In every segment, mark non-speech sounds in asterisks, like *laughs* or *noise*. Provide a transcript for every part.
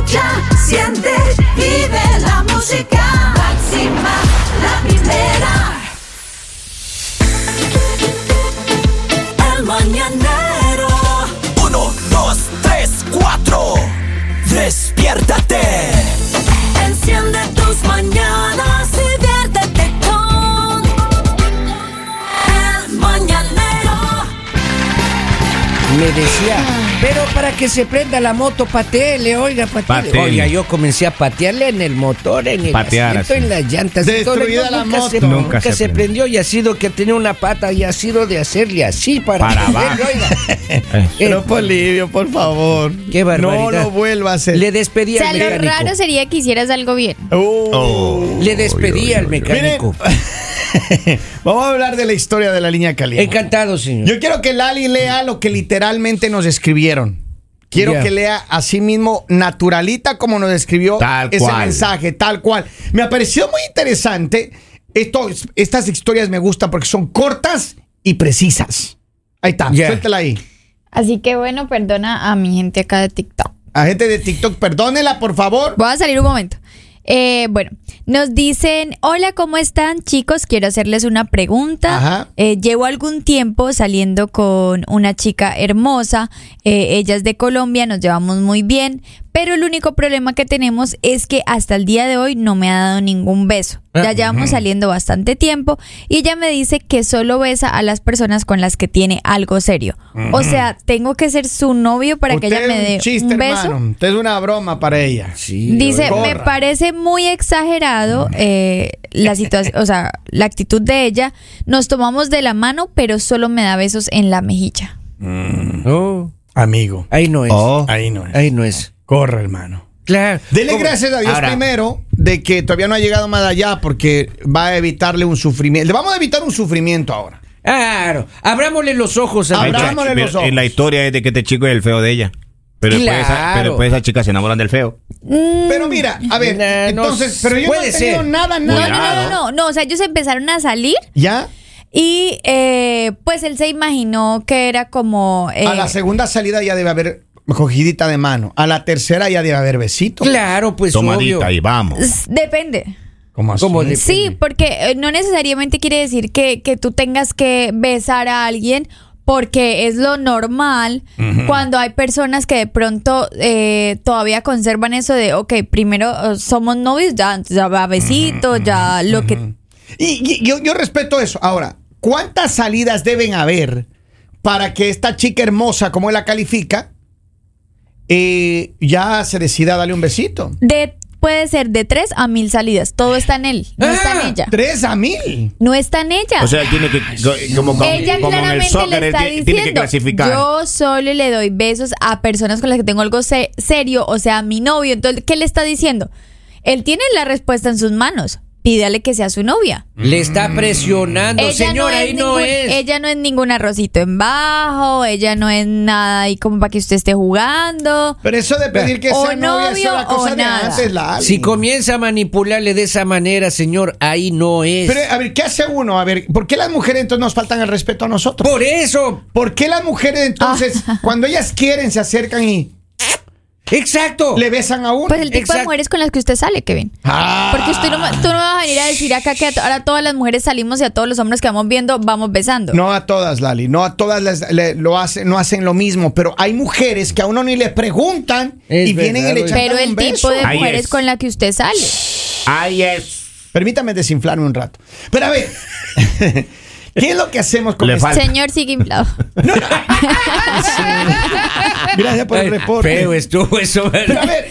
escucha, siente, vive la música. Máxima, la primera. El mañanero. Uno, dos, tres, cuatro. Despiértate. Enciende tus mañanas y viértete con El mañanero. Me decía, pero para que se prenda la moto, pateele, oiga, pateele. Pateele. Oiga, yo comencé a patearle en el motor, en el Patear asiento, así. en las llantas. todo. Destruida la nunca Se, moto. nunca, Nunca se, se prendió y ha sido que tenía una pata y ha sido de hacerle así para, Para abajo. oiga. *laughs* Eh, Pero Polivio, por favor. Qué barbaridad. No lo vuelva a hacer. Le despedí O sea, al lo mecánico. raro sería que hicieras algo bien. Oh. Le despedí al uy. *laughs* *laughs* Vamos a hablar de la historia de la línea caliente. Encantado, señor. Yo quiero que Lali lea lo que literalmente nos escribieron. Quiero que lea así mismo naturalita como nos escribió Tal ese cual. mensaje, tal cual. Me pareció muy interesante. Esto, estas historias me gustan porque son cortas y precisas. Ahí está, suéltala ahí. Así que bueno, perdona a mi gente acá de TikTok. A gente de TikTok, perdónela, por favor. Voy a salir un momento. Eh, bueno, nos dicen, hola, ¿cómo están chicos? Quiero hacerles una pregunta. Ajá. Eh, llevo algún tiempo saliendo con una chica hermosa, eh, ella es de Colombia, nos llevamos muy bien, pero el único problema que tenemos es que hasta el día de hoy no me ha dado ningún beso. Ya Ah, llevamos saliendo bastante tiempo y ella me dice que solo besa a las personas con las que tiene algo serio. O sea, tengo que ser su novio para que ella me es dé un chiste, un beso. hermano. Usted es una broma para ella. Sí, Dice, Corra. me parece muy exagerado eh, la situación, o sea, la actitud de ella. Nos tomamos de la mano, pero solo me da besos en la mejilla. Oh, Amigo. ahí no es. Oh. Ahí no es. Ahí no es. Corre, hermano. Claro. Dele ¿Cómo? gracias a Dios Ahora, primero de que todavía no ha llegado más allá porque va a evitarle un sufrimiento. Le vamos a evitar un sufrimiento ahora. Claro. Abrámosle los ojos a Abrámosle los ojos. Y la historia es de que este chico es el feo de ella. Pero, después, esa, Claro. pero después esas chicas se enamoran del feo. Pero mira, a ver, Nah, no entonces, s- pero yo no puede he tenido ser. nada, No, nada. no, no, no, no, no, o sea, ellos empezaron a salir ¿Ya? Y eh, pues él se imaginó que era como... eh, A la segunda salida ya debe haber cogidita de mano. A la tercera ya debe haber besito. Claro, pues Tomadita obvio. y vamos. Depende. ¿Cómo así? ¿Cómo de- Sí, porque eh, no necesariamente quiere decir que, que tú tengas que besar a alguien porque es lo normal cuando hay personas que de pronto eh, todavía conservan eso de, ok, primero eh, somos novios, ya, ya va besito, ya lo que... Y, y yo, yo respeto eso. Ahora, ¿cuántas salidas deben haber para que esta chica hermosa, como él la califica, eh, ya se decida a darle un besito? De, puede ser de tres a mil salidas, todo está en él, no está en Ah, ella. Tres a mil. No está en ella. O sea, él tiene que, como, como, Ella como en el claramente soccer, le él está tiene, tiene que diciendo, clasificar. yo solo le doy besos a personas con las que tengo algo se- serio, o sea, a mi novio. Entonces, ¿qué le está diciendo? Él tiene la respuesta en sus manos. Pídale que sea su novia. Le está presionando, ella señor, no ahí no es. Ella no es ningún arrocito en bajo, ella no es nada ahí como para que usted esté jugando. Pero eso de pedir que O sea novia, eso es la novio, cosa o de nada. antes, Lali. Si comienza a manipularle de esa manera, señor, ahí no es. Pero, a ver, ¿qué hace uno? A ver, ¿por qué las mujeres entonces nos faltan el respeto a nosotros? Por eso, ¿Por qué las mujeres entonces, Ah. cuando ellas quieren, se acercan y exacto. le besan a uno? Pues el tipo de mujeres con las que usted sale, Kevin. Ah. Porque usted no, tú no vas a venir a decir acá que ahora todas las mujeres salimos y a todos los hombres que vamos viendo vamos besando. No a todas, Lali, no a todas las, le- lo hacen, no hacen lo mismo, pero hay mujeres que a uno ni le preguntan Es y vienen y verdad, le echan Pero el un tipo beso. de Ahí mujeres es. con la que usted sale. Ahí es. Permítame desinflarme un rato. Pero a ver, *laughs* ¿qué es lo que hacemos con Le esto? falta. Señor sigue inflado. *laughs* Gracias por el reporte. Feo estuvo eso. Pero a ver,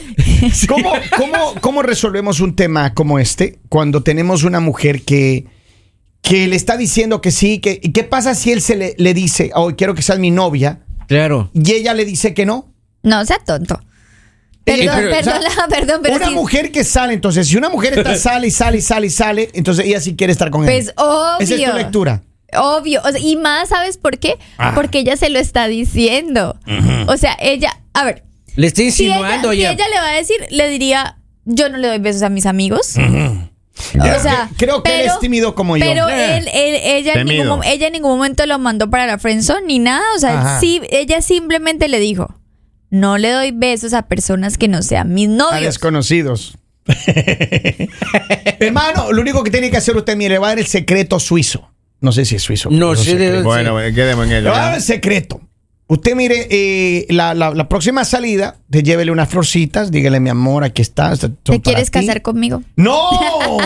¿cómo, cómo, cómo resolvemos un tema como este cuando tenemos una mujer que, que le está diciendo que sí? Que, ¿y ¿Qué pasa si él se le, le dice, oh, quiero que seas mi novia? Claro. Y ella le dice que no. No, sea tonto. Eh, Perdón, pero, perdón, o sea, *laughs* perdón, pero una sí- mujer que sale, entonces, si una mujer está *laughs* sale y sale y sale y sale, entonces ella sí quiere estar con él. Pues obvio. Esa es tu lectura. Obvio. O sea, y más, ¿sabes por qué? Ah. Porque ella se lo está diciendo. O sea, ella, a ver, Le está si ella, insinuando si ya. ella le va a decir, le diría, yo no le doy besos a mis amigos. Ya. O sea, Creo que él es tímido como yo. Pero Eh. él, él- ella, en ningún, ella en ningún momento lo mandó para la friendzone ni nada. O sea, sí, ella simplemente le dijo, no le doy besos a personas que no sean mis A novios. desconocidos. *laughs* Hermano, lo único que tiene que hacer usted, mire, va a dar el secreto suizo. No sé si es suizo. No pero sé de dónde- Bueno, bueno, quedemos en ello. va a dar el secreto. Usted mire, eh, la, la- la próxima salida, te llévele unas florcitas, dígale, mi amor, aquí está. ¿Te quieres ti". casar conmigo? No,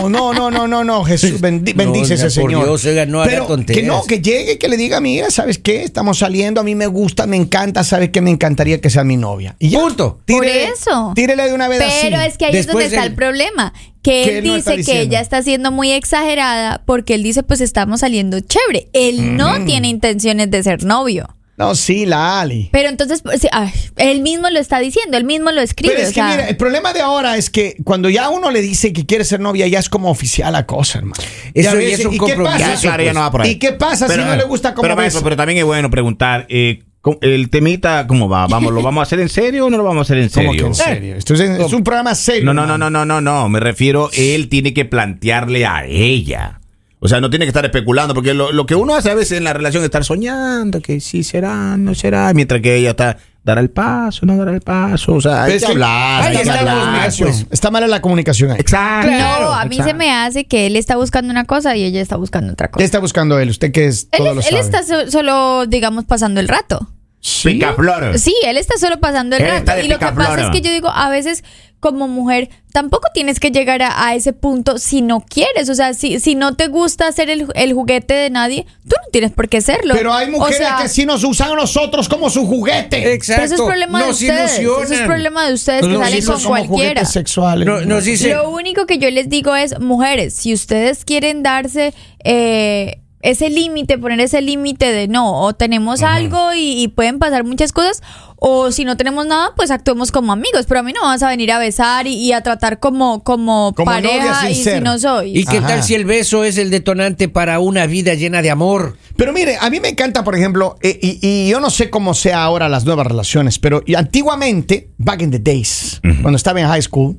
*laughs* no, no, no, no, no. Jesús, bendi- No, bendice ese señor. Dios, oiga, no Pero que no, que llegue, que le diga, mira, ¿sabes qué? Estamos saliendo, a mí me gusta, me encanta, ¿sabes qué? Me encantaría que sea mi novia. Y ya. Punto. Por eso. Tírele de una vez Pero así. es que ahí es Después donde está el problema. Que ¿Qué él no dice que ella está siendo muy exagerada porque él dice, pues estamos saliendo chévere. Él no tiene intenciones de ser novio. No, sí, la Ali. Pero entonces, sí, ay, él mismo lo está diciendo, él mismo lo escribe. Pero es o que sea, mira, el problema de ahora es que cuando ya uno le dice que quiere ser novia, ya es como oficial la cosa, hermano. Eso Ya es un ¿y qué compromiso, pasa? Ya, claro, ya no va por ahí. ¿Y qué pasa si no le gusta como pero, ves? maestro, pero también es bueno preguntar, eh, ¿cómo- el temita, ¿cómo va? ¿Vamos, ¿Lo vamos a hacer en serio o no lo vamos a hacer en ¿Cómo serio? que en serio? Esto es, es un programa serio. No, no, no, no, no, no, no. Me refiero, él tiene que plantearle a ella. O sea, no tiene que estar especulando, porque lo, lo que uno hace a veces en la relación es estar soñando, que sí será, no será, mientras que ella está, dará el paso, no dará el paso. O sea, hay que que- hablar, hay que hablar. pues, Está mala la comunicación ahí. Exacto. no, a mí se me hace que él está buscando una cosa y ella está buscando otra ¿Qué cosa. está buscando él? Usted que es Él, todo lo él sabe. está so- solo, digamos, pasando el rato. ¿Sí? Picaflor. Sí, él está solo pasando el Él rato. de Y lo que pasa es que yo digo, a veces como mujer, tampoco tienes que llegar a, a ese punto si no quieres. O sea, si, si no te gusta ser el, el juguete de nadie, tú no tienes por qué serlo. Pero hay O mujeres sea, que sí nos usan a nosotros como su juguete. Exacto. Pero eso es problema de Nos ustedes. Eso es ilusionan. problema de ustedes que Nos salen con cualquiera. sexuales. No, nos dice, Lo único que yo les digo es, mujeres, si ustedes quieren darse eh, ese límite, poner ese límite de no, o tenemos algo y, y pueden pasar muchas cosas, o si no tenemos nada, pues actuemos como amigos. Pero a mí no vas a venir a besar y, y a tratar como, como, pareja y si no soy. ¿y qué Ajá. tal si el beso es el detonante para una vida llena de amor? Pero mire, a mí me encanta, por ejemplo, eh, y, y yo no sé cómo sea ahora las nuevas relaciones, pero y antiguamente, back in the days, cuando estaba en high school,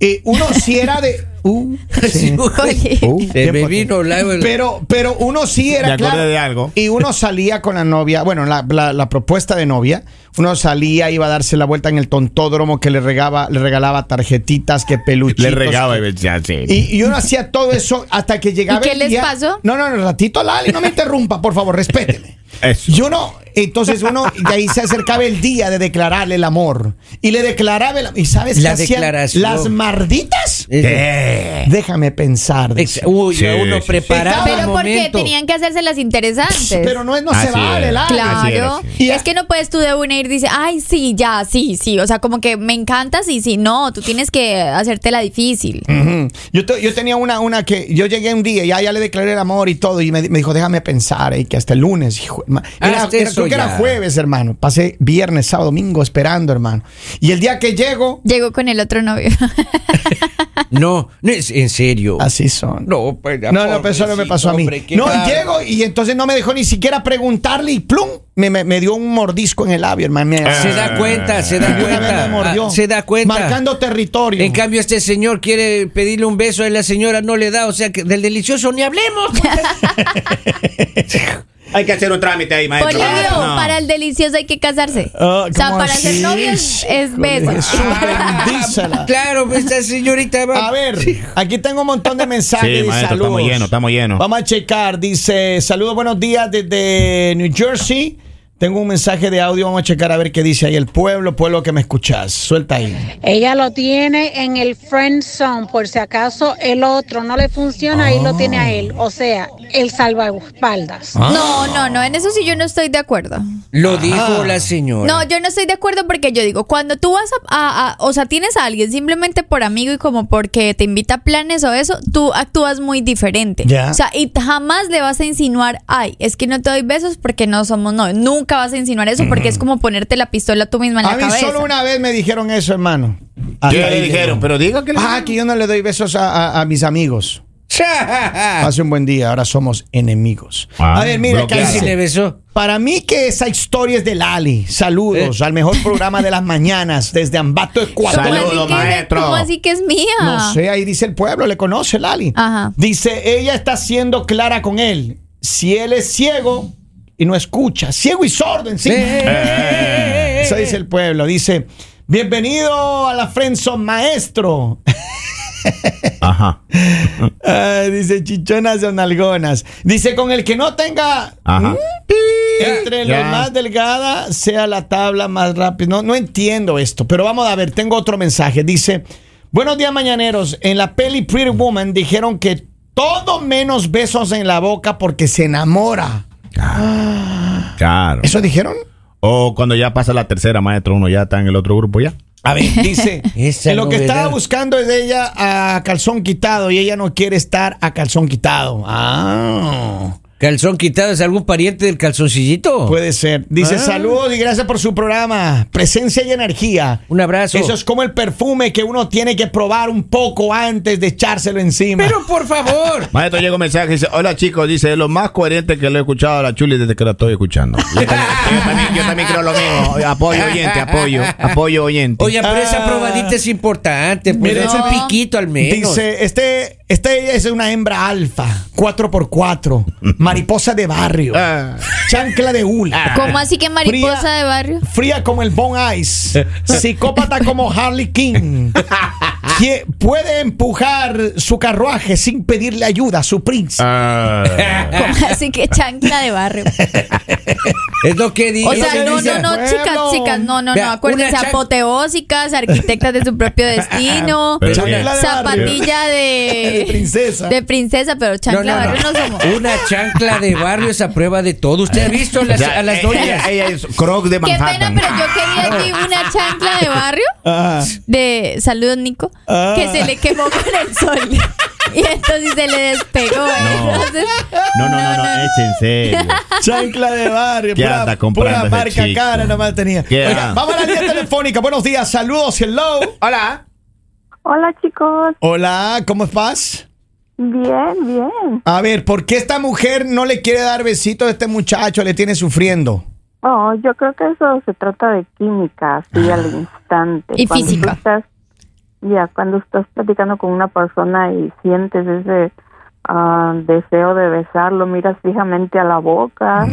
eh, uno sí era de... uh, *laughs* sí. Oye. Uh, Se me vino la... Pero, pero uno sí era claro, de algo. Y uno salía con la novia, bueno, la, la- la propuesta de novia, uno salía, iba a darse la vuelta en el tontódromo que le regaba, le regalaba tarjetitas, que peluchitos. Le regaba que- y ya, sí. y, y uno hacía todo eso hasta que llegaba ¿Y qué el les día- pasó? No, no, no, ratito, Lali, no me interrumpa, por favor, respéteme. Eso. Yo no, entonces uno, de ahí se acercaba el día de declararle el amor. Y le declaraba el amor. ¿Y sabes La qué hacían? declaración. Las marditas. ¿Qué? Déjame pensar. Uy, Sí, uno sí, sí. preparaba el Pero porque momento. tenían que hacerse las interesantes. Pero no, es- no se Así vale. Así era, Claro, sí. Y- es que no puedes tú de una ir y dice, ay, sí, ya, sí, sí. O sea, como que me encantas y sí, no, tú tienes que hacértela difícil. Yo, te- yo tenía una, una que yo llegué un día y ya, ya le declaré el amor y todo y me, di- me dijo déjame pensar y que hasta el lunes hijo, era, era- eso creo que era ya. jueves hermano pasé viernes sábado domingo esperando hermano y el día que llego Llegó con el otro novio. *laughs* No, no es en serio. así son No, pues, no, no, pero eso no me pasó a mí. no, llego y entonces no me dejó ni siquiera preguntarle y plum, me, me- me dio un mordisco en el labio, hermano. Se da cuenta, se da cuenta. me mordió. Ah, se da cuenta. Marcando territorio. En cambio, este señor quiere pedirle un beso y la señora no le da. O sea, que del delicioso ni hablemos. *laughs* *laughs* Hay que hacer un trámite ahí, maestro. Polivio, No. para el delicioso hay que casarse. Ah, o sea, ¿cómo para así? ser novios es beso. Bendícela. *laughs* claro, pues, esta señorita va. A ver, aquí tengo un montón de mensajes Sí, y maestro, saludos. estamos llenos, estamos llenos. Vamos a checar. Dice, saludos, buenos días desde New Jersey. Tengo un mensaje de audio, vamos a checar a ver qué dice ahí el pueblo, pueblo que me escuchas. Suelta ahí. Ella lo tiene en el friend zone, por si acaso el otro no le funciona, ahí lo tiene a él. O sea, el salvaespaldas. No, no, no, en eso sí yo no estoy de acuerdo. Lo dijo la señora. No, yo no estoy de acuerdo porque yo digo, cuando tú vas a, a- a- o sea, tienes a alguien simplemente por amigo y como porque te invita a planes o eso, tú actúas muy diferente. Ya. O sea, y jamás le vas a insinuar, ay, es que no te doy besos porque no somos novios. Nunca vas a insinuar eso porque es como ponerte la pistola tú misma en A la mí cabeza. solo una vez me dijeron eso, hermano. ¿Qué Hasta le dijeron? Pero diga que le Ah, que yo no le doy besos a, a- a mis amigos. *laughs* Hace un buen día, ahora somos enemigos. Ah, a ver, mira, bloqueado. ¿Sí le besó? Para mí que esa historia es de Lali. Saludos Eh. al mejor programa de las *laughs* mañanas desde Ambato, Ecuador. ¿Cómo así Saludos, que- maestro. ¿Cómo así que es mía? No sé, ahí dice el pueblo, le conoce Lali. Ajá. Dice, ella está siendo clara con él. Si él es ciego y no escucha, ciego y sordo en sí. Eh, *laughs* Eso dice el pueblo. Dice, bienvenido a la Friendzone, maestro. *laughs* Ajá. Dice chichonas o nalgonas. Dice, con el que no tenga Ajá. entre Ya. los más delgada sea la tabla más rápida. No, no entiendo esto, pero vamos a ver, tengo otro mensaje. Dice, buenos días mañaneros. En la peli Pretty Woman dijeron que todo menos besos en la boca porque se enamora. Claro. ¿Eso dijeron? O cuando ya pasa la tercera, maestro, uno ya está en el otro grupo ya. A ver, dice, *laughs* que lo que estaba buscando es de ella a calzón quitado y ella no quiere estar a calzón quitado. Ah, ¿Calzón quitado es algún pariente del calzoncillito? puede ser. Dice, Ah. saludos y gracias por su programa. Presencia y energía. Un abrazo. Eso es como el perfume que uno tiene que probar un poco antes de echárselo encima. Pero por favor. *laughs* Maestro, llega un mensaje dice, hola chicos, dice, es lo más coherente que lo he escuchado a la Chuli desde que la estoy escuchando. *laughs* Yo también, yo también- yo también creo lo mismo. Apoyo oyente, apoyo, apoyo oyente. Oye, pero esa Ah. probadita es importante. Pues Mire, es un no. piquito al menos. Dice, este, este es una hembra alfa, 4x4, *laughs* mariposa de barrio, Ah. chancla de hula. ¿Cómo así que mariposa Fría. de barrio? Fría como el Bon Ice, *laughs* psicópata como Harley King, *laughs* puede empujar su carruaje sin pedirle ayuda a su príncipe. Ah. ¿Cómo *laughs* así que chancla de barrio? Es lo que dice. O sea, no, no, no, chicas, chicas, no, no, Vea, no, acuérdense, apoteósicas, arquitectas de su propio *laughs* destino, Pero Chancla de barrio. zapatilla de, De princesa. de princesa, pero chancla no, de barrio no. no somos. Una chancla de barrio es a prueba de todo. ¿Usted ha visto las- a las ella- doñas? Ella, es croc de Qué pena, Manhattan. pero yo quería aquí una chancla de barrio Ah. de saludos Nico Ah. que se le quemó con el sol *laughs* y entonces se le despegó entonces No, no, no, no, es en serio. Chancla de barrio, ¿Qué pura, anda comprando pura marca chico? cara nomás tenía. ¿Qué Oiga, anda? vamos a la línea *laughs* telefónica. Buenos días, saludos, hello. Hola. Hola chicos, Hola, ¿cómo estás? bien, bien. A ver, ¿por qué esta mujer no le quiere dar besitos a este muchacho? Le tiene sufriendo. Oh, yo creo que eso se trata de química, así al instante. Y Cuando tú física. estás- ya, cuando estás platicando con una persona y sientes ese ah, deseo de besarlo, miras fijamente a la boca,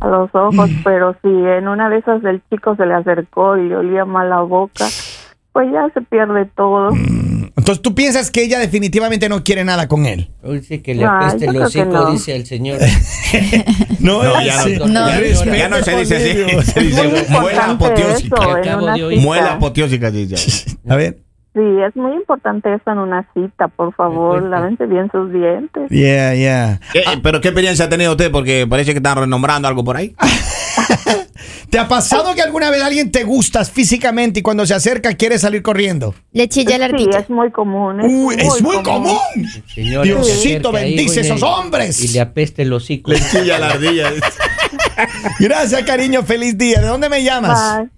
a los ojos, pero si en una de esas el chico se le acercó y le olía mal la boca, pues ya se pierde todo. Entonces tú piensas que ella definitivamente no quiere nada con él. Dice que le apeste yo el hocico, no. dice el señor. *laughs* No, No, ya no, No. ya, Respete ya no se dice así. Se dice muela apoteósica. Muela apoteósica, dice. A ver. Sí, es muy importante eso en una cita, por favor, lávense bien sus dientes. Yeah, yeah. ¿Qué- ¿Pero qué experiencia ha tenido usted? Porque parece que están renombrando algo por ahí. *laughs* ¿Te ha pasado que alguna vez alguien te gustas físicamente y cuando se acerca quiere salir corriendo? le chilla la Sí, ardilla es muy común. Es Uy, es muy común. Señor, Diosito bendice güey, esos hombres. Y le apeste el hocico. Le chilla la ardilla. *laughs* Gracias, cariño. Feliz día. ¿De dónde me llamas? Bye.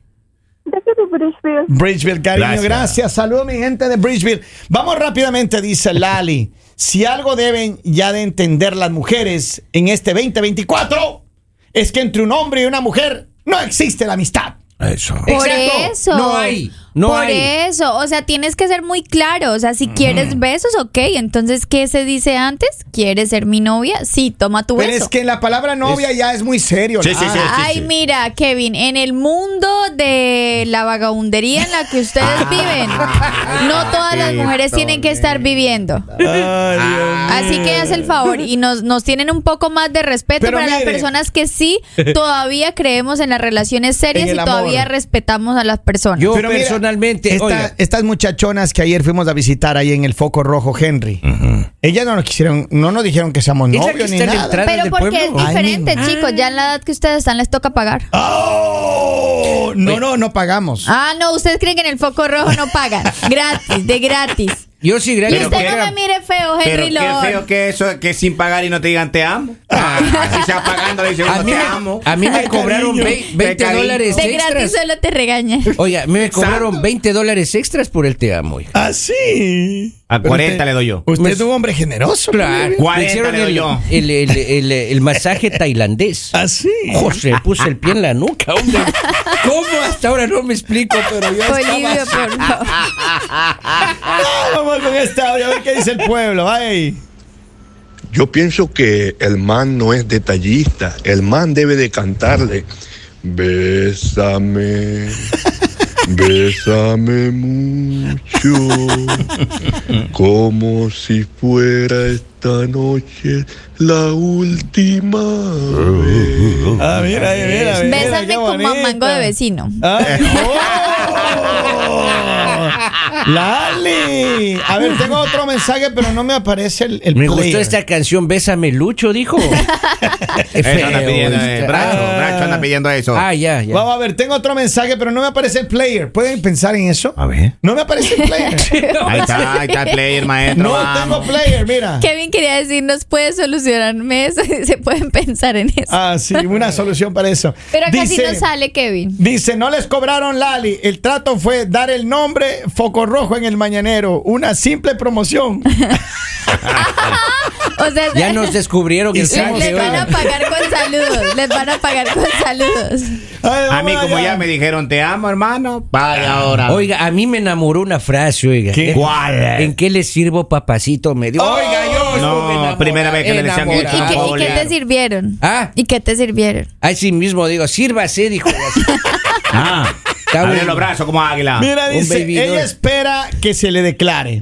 De aquí de Bridgeville. Bridgeville, cariño, gracias. Gracias. Saludos, mi gente de Bridgeville. Vamos rápidamente, dice Lali. Si algo deben ya de entender las mujeres en este 2024 es que entre un hombre y una mujer no existe la amistad. Eso. por Exacto. eso No hay, no por hay. eso o sea tienes que ser muy claro o sea si quieres besos ok entonces qué se dice antes quieres ser mi novia sí toma tu Pero beso es que la palabra novia ya es muy serio. Sí, sí, sí. Ay, mira, Kevin, en el mundo de la vagabundería en la que ustedes Ah. viven, no todas las mujeres tienen que estar viviendo. Ay, Dios Así que haz el favor y nos, nos tienen un poco más de respeto Pero para las personas que sí *laughs* todavía creemos en las relaciones serias y amor. todavía respetamos a las personas. Yo Pero mira, personalmente, esta- oiga, estas muchachonas que ayer fuimos a visitar ahí en el Foco Rojo Henry, ellas no nos quisieron, no nos dijeron que seamos novios ni nada. Pero del porque es pueblo. Diferente, chicos. Ya en la edad que ustedes están les toca pagar. Oh, no, no, no pagamos. Ah, no, ustedes creen que en el foco rojo no pagan. Gratis, de gratis. Yo sí, Y gracias. usted pero- no me mire feo, Pero Henry qué Lord. feo que eso, que sin pagar y no te digan te amo. Ah, así sea pagando, le dicen a uno, mí, te me, amo. a mí me Ay, cobraron cariño. vei- 20 cariño. dólares De gratis extras. solo te regaña. Oye, a mí me cobraron 20 dólares extras por el te amo. oiga. Ah, sí. A Pero 40 usted- le doy yo. Usted Me- es un hombre generoso. Claro, 40 me hicieron le doy el, yo. el, el, el- el masaje tailandés. Así. José, puse el pie en la nuca, hombre. ¿Cómo? Hasta ahora no me explico, pero ya Bolivia, estaba. por favor. *laughs* Vamos con audio a ver qué dice el pueblo. Ay. Yo pienso que el man no es detallista, el man debe de cantarle Bésame, *laughs* bésame mucho, como si fuera esta noche la última vez. Ah, mira, mira, mira, Bésame como a bonita. mango de vecino. Ay, ¡oh! Lali. A ver, tengo otro mensaje, pero no me aparece el, el Me player. gustó esta canción, Bésame Lucho, dijo. *laughs* Eso anda pidiendo, eh. Bracho, Ah. Bracho anda pidiendo eso. Ah, ya, ya. Vamos a ver, tengo otro mensaje, pero no me aparece el player. ¿Pueden pensar en eso? A ver. No me aparece el player. *laughs* Ahí está, ahí está el player, maestro. No vamos. tengo player, mira. Kevin quería decirnos, ¿puede solucionarme eso? *laughs* Se pueden pensar en eso. Ah, sí, una solución para eso. Pero acá sí Dice- no sale, Kevin. Dice, no les cobraron Lali. El trato fue dar el nombre Foco Rojo en el Mañanero. Una simple promoción. *laughs* O sea, Ya nos descubrieron sí, les, les van a pagar con saludos. Les van a pagar con saludos. Ay, A mí, como ya me dijeron, te amo, hermano. Vaya ahora. Oiga, a mí me enamoró una frase, oiga. ¿Qué? ¿Eh? ¿Cuál? ¿En qué le sirvo, papacito? Me dio. Oiga, yo No, primera vez que le decían ¿Y, que- y qué te sirvieron? Ah. ¿Y qué te sirvieron? Así mismo digo, sírvase, dijo. *laughs* Ah, abre los brazos como águila. Mira, dice, ella espera que se le declare,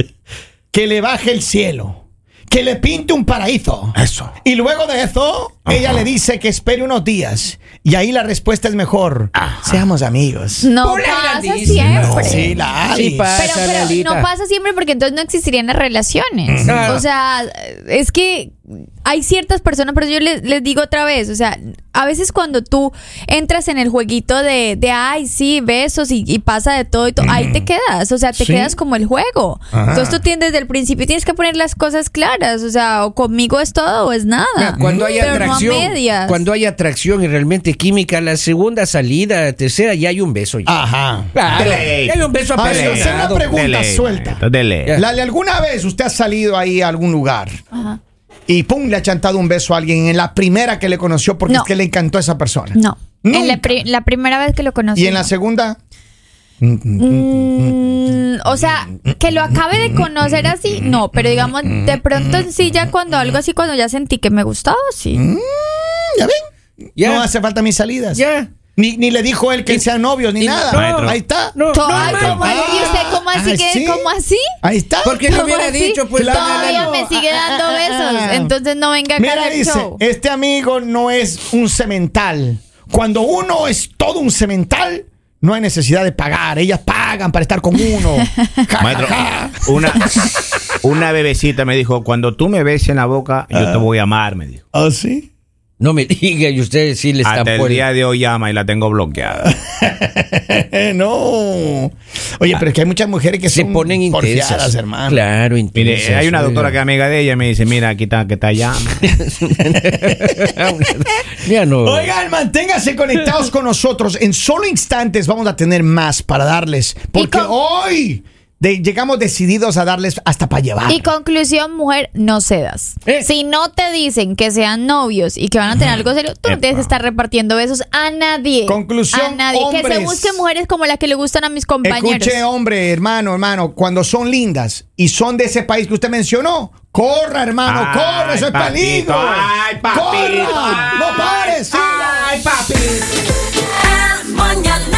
que le baje el cielo, que le pinte un paraíso. Eso. Y luego de eso, ella le dice que espere unos días. Y ahí la respuesta es mejor. Seamos amigos. No pasa grandísima. siempre. Sí, la Sí Ali. pasa, Pero, no pasa siempre porque entonces no existirían las relaciones. Claro. O sea, es que hay ciertas personas, pero yo les, les digo otra vez, o sea, a veces cuando tú entras en el jueguito de, de ay, sí, besos y, y pasa de todo y todo, ahí te quedas, o sea, te Sí. quedas como el juego. Ajá. Entonces tú tienes desde el principio tienes que poner las cosas claras, o sea, o conmigo es todo o es nada. Mira, Cuando hay Pero no a atracción, medias. cuando hay atracción y realmente química, la segunda salida, la tercera, ya hay un beso. Ya. Ajá. Ya hay un beso A ver, apasionado. hacer una pregunta Dele, suelta. dele. Lali, ¿alguna vez usted ha salido ahí a algún lugar Ajá. Y pum, le ha chantado un beso a alguien en la primera que le conoció porque No. es que le encantó a esa persona? No. En la, Nunca. pri- la primera vez que lo conocí. ¿Y en la segunda? Mm, o sea, que lo acabe de conocer así, no, pero digamos, de pronto en sí, ya cuando algo así, cuando ya sentí que me gustaba, sí. ¿Ya ven? Ya. No hace falta mis salidas. Ya. Ni, ni le dijo él que sean novios ni y- nada. Ahí está. No, no, ay, no, ¿cómo? ¿Y usted cómo así? Ah, que, ¿sí? ¿Cómo así? Ahí está. ¿Por qué no ¿Cómo hubiera así? dicho? Pues Claro. Todavía me sigue dando Ah. entonces no venga Mira, dice, show. este amigo no es un cemental. Cuando uno es todo un cemental, no hay necesidad de pagar. Ellas pagan para estar con uno. *laughs* Ja, ja, Maestro, ja. una, una bebecita me dijo, cuando tú me beses en la boca, yo te voy a amar, me dijo. ¿Ah, sí? No me *laughs* diga, y ustedes sí le están Hasta el por día de hoy llama y la tengo bloqueada. *laughs* no. Oye, pero es que hay muchas mujeres que Se son ponen intensas. hermano. Claro, intensas. Mire, hay una doctora que es amiga de ella y me dice, mira, aquí está, que está llama. *laughs* Ya no. Oigan, manténganse conectados con nosotros. En solo instantes vamos a tener más para darles. Porque con- hoy de- llegamos decididos a darles hasta para llevar. Y conclusión, mujer, no cedas. Eh. Si no te dicen que sean novios y que van a tener algo serio, tú no tienes que estar repartiendo besos a nadie. Conclusión, A nadie. Que se busquen mujeres como las que le gustan a mis compañeros. Escuche, hombre, hermano, hermano, cuando son lindas y son de ese país que usted mencionó, corra, hermano, Ay, corra, eso es peligro. ay, papito, corra, no ay, pares. Ay, papi. El mañanero